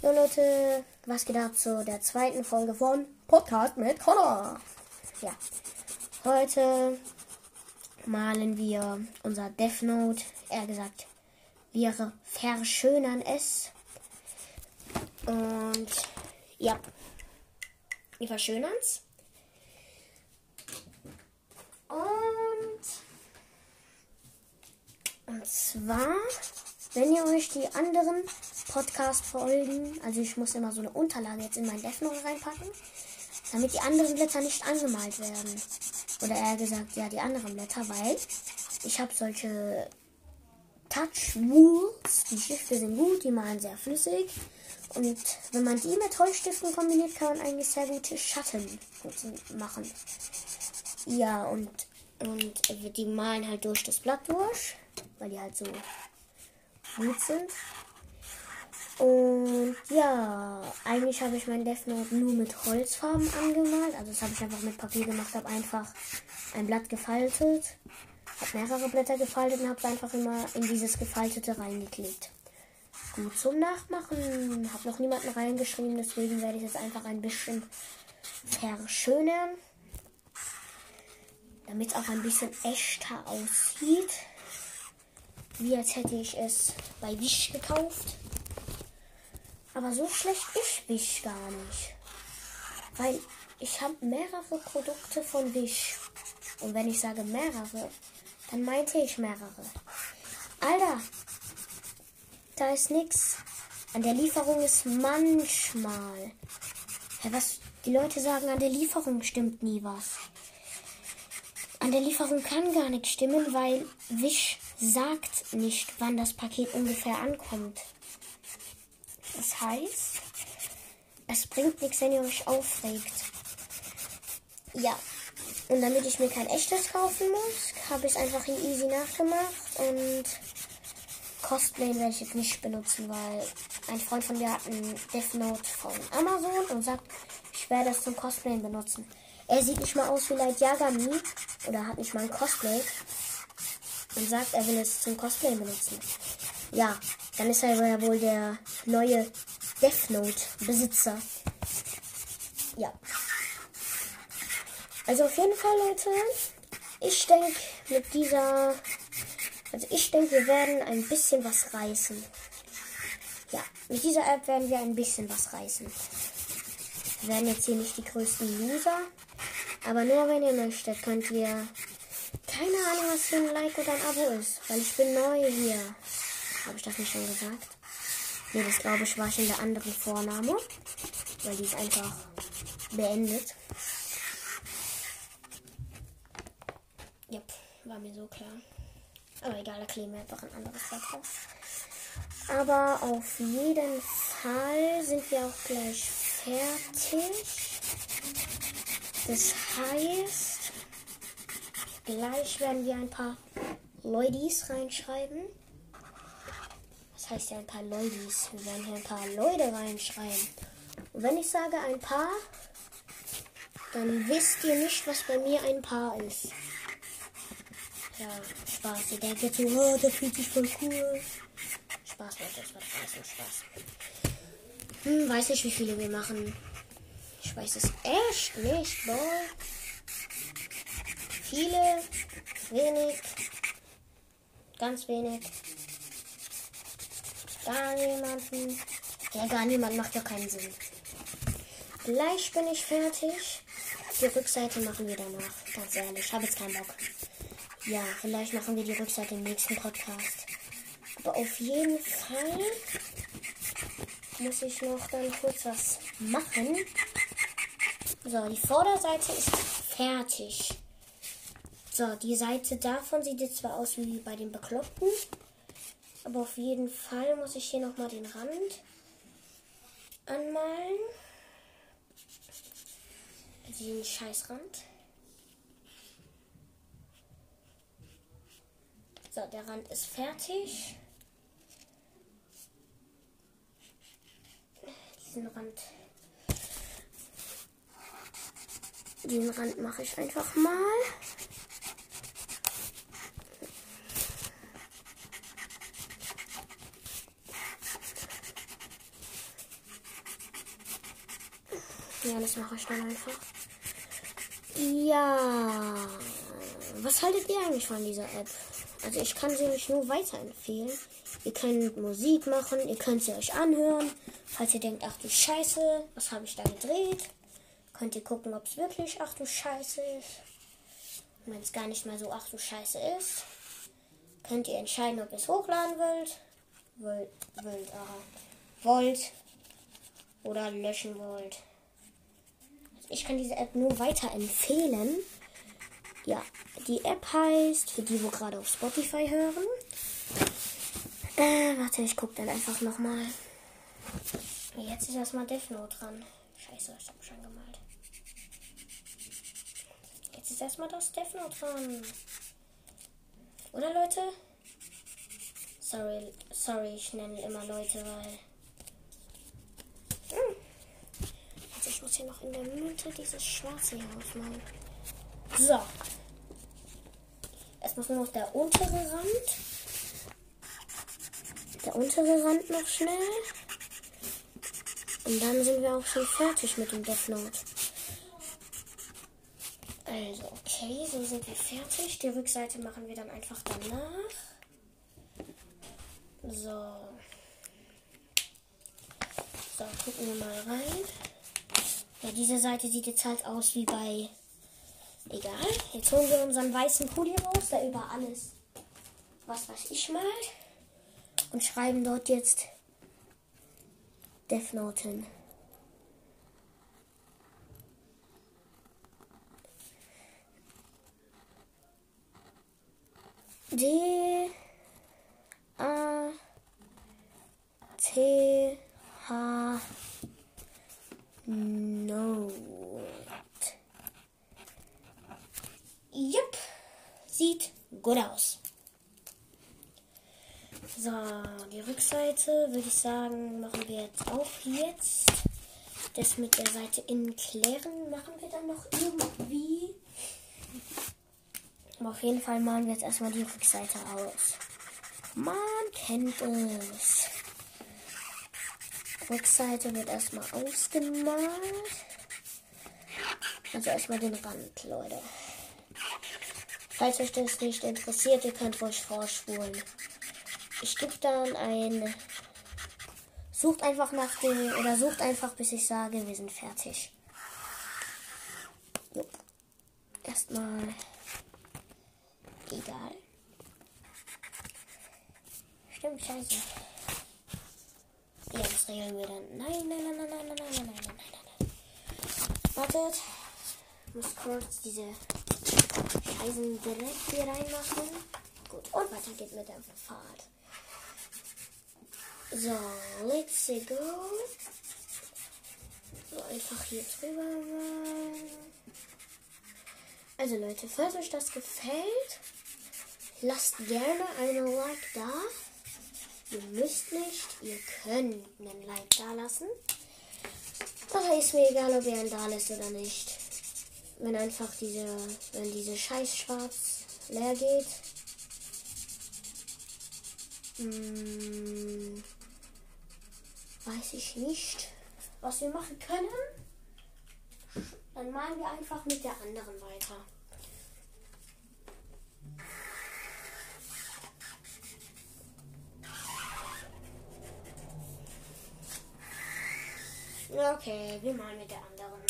Jo Leute, was geht ab zu der zweiten Folge von Podcast mit Connor? Ja, heute malen wir unser Death Note, eher gesagt, wir verschönern es. Und ja, wir verschönern es. Und, und zwar, wenn ihr euch die anderen Podcast-Folgen, also ich muss immer so eine Unterlage jetzt in mein Death Note reinpacken, damit die anderen Blätter nicht angemalt werden. Oder eher gesagt, ja, die anderen Blätter, weil ich habe solche Touch Wools, die Stifte sind gut, die malen sehr flüssig. Und wenn man die mit Holzstiften kombiniert, kann man eigentlich sehr gute Schatten machen. Ja, und, und die malen halt durch das Blatt durch, weil die halt so gut sind. Und ja, eigentlich habe ich mein Death Note nur mit Holzfarben angemalt. Also das habe ich einfach mit Papier gemacht, habe einfach ein Blatt gefaltet, habe mehrere Blätter gefaltet und habe einfach immer in dieses gefaltete reingeklebt. Gut zum Nachmachen. Habe noch niemanden reingeschrieben, deswegen werde ich es einfach ein bisschen verschönern. Damit es auch ein bisschen echter aussieht. Wie als hätte ich es bei Wish gekauft. Aber so schlecht ist Wish gar nicht. Weil ich habe mehrere Produkte von Wish. Und wenn ich sage mehrere, dann meinte ich mehrere. Alter, da ist nichts. An der Lieferung ist manchmal. Ja, was? Die Leute sagen, an der Lieferung stimmt nie was. An der Lieferung kann gar nichts stimmen, weil Wish sagt nicht, wann das Paket ungefähr ankommt. Das heißt, es bringt nichts, wenn ihr euch aufregt. Ja. Und damit ich mir kein echtes kaufen muss, habe ich es einfach hier easy nachgemacht und Cosplay werde ich jetzt nicht benutzen, weil ein Freund von mir hat ein Death Note von Amazon und sagt, ich werde es zum Cosplayen benutzen. Er sieht nicht mal aus wie Light Yagami oder hat nicht mal ein Cosplay und sagt, er will es zum Cosplay benutzen. Ja, dann ist er ja wohl der neue Death Note Besitzer. Ja. Also auf jeden Fall, Leute, ich denke mit dieser, also ich denke, wir werden ein bisschen was reißen. Ja, mit dieser App werden wir ein bisschen was reißen. Wir werden jetzt hier nicht die größten Loser, aber nur wenn ihr möchtet, könnt ihr keine Ahnung, was für ein Like oder ein Abo ist, weil ich bin neu hier. Habe ich das nicht schon gesagt? Ne, das glaube ich war schon der andere Vorname, weil die ist einfach beendet. Yep, war mir so klar. Aber egal, da kleben wir einfach ein anderes drauf. Aber auf jeden Fall sind wir auch gleich fertig. Das heißt, gleich werden wir ein paar Leutis reinschreiben. Das heißt ja ein paar Leutis. Wir werden hier ein paar Leute reinschreiben. Und wenn ich sage ein paar, dann wisst ihr nicht, was bei mir ein Paar ist. Ja, Spaß. Ihr denkt jetzt so, oh, der fühlt sich voll cool. Spaß, Leute, das war nur Spaß. Hm, weiß nicht, wie viele wir machen. Ich weiß es echt nicht, boah. Viele, wenig, ganz wenig. Gar niemanden. Ja, gar niemand macht ja keinen Sinn. Gleich bin ich fertig. Die Rückseite machen wir danach. Ganz ehrlich, ich habe jetzt keinen Bock. Ja, vielleicht machen wir die Rückseite im nächsten Podcast. Aber auf jeden Fall muss ich noch dann kurz was machen. So, die Vorderseite ist fertig. So, die Seite davon sieht jetzt zwar aus wie bei den Bekloppten, aber auf jeden Fall muss ich hier nochmal den Rand anmalen. Den Scheißrand. So, der Rand ist fertig. Diesen Rand. Den Rand mache ich einfach mal. Ja, das mache ich dann einfach. Ja. Was haltet ihr eigentlich von dieser App? Also ich kann sie euch nur weiterempfehlen. Ihr könnt Musik machen, ihr könnt sie euch anhören. Falls ihr denkt, ach du Scheiße, was habe ich da gedreht? Könnt ihr gucken, ob es wirklich ach du Scheiße ist. Wenn es gar nicht mal so ach du Scheiße ist, könnt ihr entscheiden, ob ihr es hochladen wollt. Wollt, wollt, aha, wollt oder löschen wollt. Ich kann diese App nur weiterempfehlen. Ja, die App heißt, für die, wo gerade auf Spotify hören. Äh, warte, ich gucke dann einfach nochmal. Jetzt ist erstmal Death Note dran. Scheiße, ich habe schon gemalt. Jetzt ist erstmal das Death Note dran. Oder Leute? Sorry, sorry, ich nenne immer Leute, weil. Hm. Also ich muss hier noch in der Mitte dieses schwarze hier aufmalen. So. Es muss nur noch der untere Rand. Der untere Rand noch schnell. Und dann sind wir auch schon fertig mit dem Death Note. Also, okay, so sind wir fertig. Die Rückseite machen wir dann einfach danach. So. So, gucken wir mal rein. Ja, diese Seite sieht jetzt halt aus wie bei. Egal. Jetzt holen wir unseren weißen Kuli raus, der über alles, was weiß ich malt. Und schreiben dort jetzt Death Note. D A T H Note. Jupp, sieht gut aus. So, die Rückseite würde ich sagen, machen wir jetzt auch jetzt. Das mit der Seite innen klären machen wir dann noch irgendwie. Aber auf jeden Fall malen wir jetzt erstmal die Rückseite aus. Man kennt es. Rückseite wird erstmal ausgemalt. Also erstmal den Rand, Leute. Falls euch das nicht interessiert, ihr könnt euch vorspulen. Ich gebe dann ein. Sucht einfach nach dem. Oder sucht einfach, bis ich sage, wir sind fertig. Jupp. Erstmal. Egal. Stimmt, scheiße. Das regeln wir dann. Nein, nein, nein, nein, nein, nein, nein, nein, nein, nein, nein. Wartet. Ich muss kurz diese Scheißen direkt hier reinmachen. Gut, und weiter geht mit der Fahrt. So, let's go. So, einfach hier drüber. Also Leute, falls euch das gefällt, lasst gerne eine Like da. Ihr müsst nicht, ihr könnt einen Like da lassen. Aber ist mir egal, ob ihr einen da lässt oder nicht. Wenn einfach diese, wenn diese Scheiß schwarz leer geht. Hm, weiß ich nicht, was wir machen können. Dann malen wir einfach mit der anderen weiter. Okay, wir malen mit der anderen.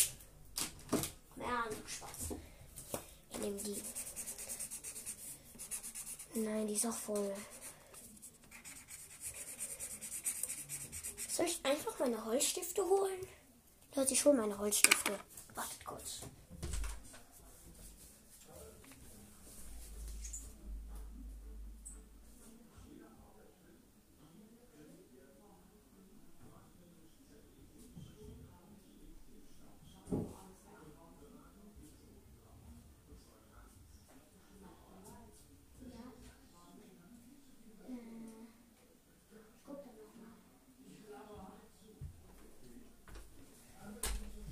Ja, Spaß. Ich nehme die. Nein, die ist auch voll. Soll ich einfach meine Holzstifte holen? Leute, ich hole meine Holzstifte. Wartet kurz.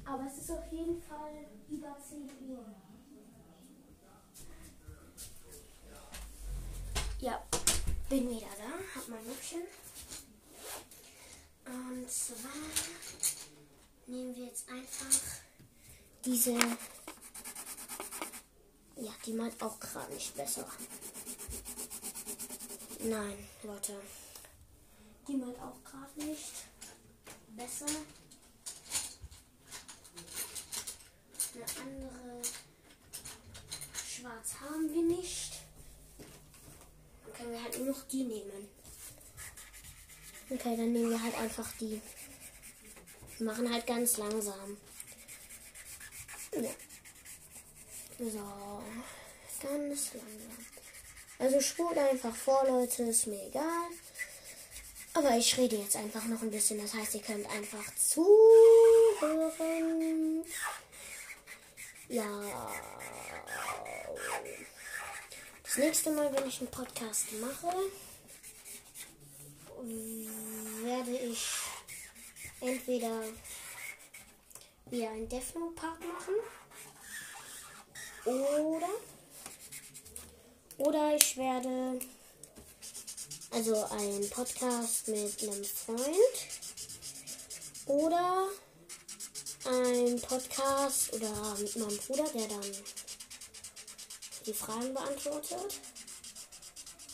Aber es ist auf jeden Fall über 10 Uhr. Ja, bin wieder da, hab mein Mützchen. Und zwar nehmen wir jetzt einfach diese. Ja, die meint auch gerade nicht besser. Nein, Leute. Die meint auch gerade nicht besser. Eine andere Schwarz haben wir nicht. Dann können wir halt nur noch die nehmen. Okay, dann nehmen wir halt einfach die. Wir machen halt ganz langsam. Ja. So. Ganz langsam. Also spult einfach vor, Leute, ist mir egal. Aber ich rede jetzt einfach noch ein bisschen. Das heißt, ihr könnt einfach zuhören. Ja. Das nächste Mal, wenn ich einen Podcast mache, werde ich entweder wieder einen Death Note Part machen oder oder ich werde also einen Podcast mit einem Freund oder ein Podcast oder mit meinem Bruder, der dann die Fragen beantwortet.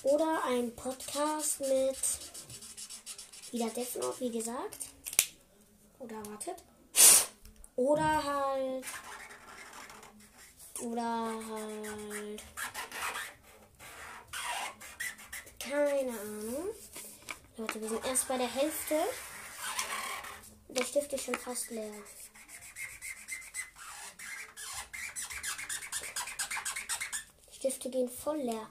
Oder ein Podcast mit wieder Death Note, wie gesagt. Oder wartet. Oder halt. Oder halt. Keine Ahnung. Leute, wir sind erst bei der Hälfte. Der Stift ist schon fast leer. Die Stifte gehen voll leer.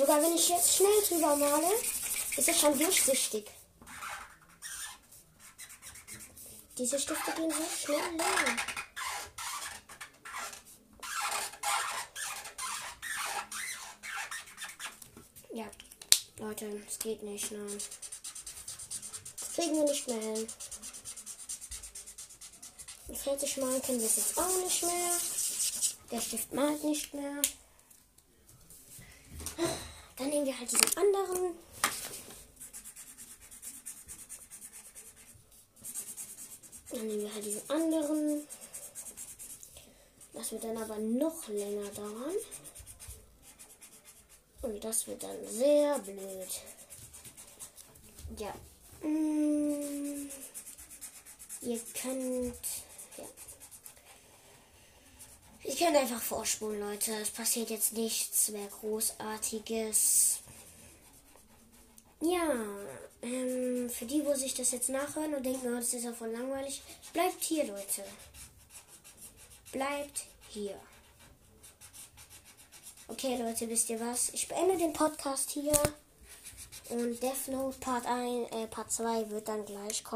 Sogar wenn ich jetzt schnell drüber male, ist es schon durchsichtig. Diese Stifte gehen so schnell leer. Ja, Leute, es geht nicht, nein. Das kriegen wir nicht mehr hin. Und fertig malen können wir es jetzt auch nicht mehr. Der Stift malt nicht mehr. Nehmen wir halt diesen anderen. Dann nehmen wir halt diesen anderen. Das wird dann aber noch länger dauern. Und das wird dann sehr blöd. Ja. Mm, ihr könnt. Ja. Ihr könnt einfach vorspulen, Leute. Es passiert jetzt nichts mehr Großartiges. Ja, ähm, für die, wo sich das jetzt nachhören und denken, oh, das ist ja voll langweilig, bleibt hier, Leute. Bleibt hier. Okay, Leute, wisst ihr was? Ich beende den Podcast hier. Und Death Note Part 1, äh, Part 2 wird dann gleich kommen.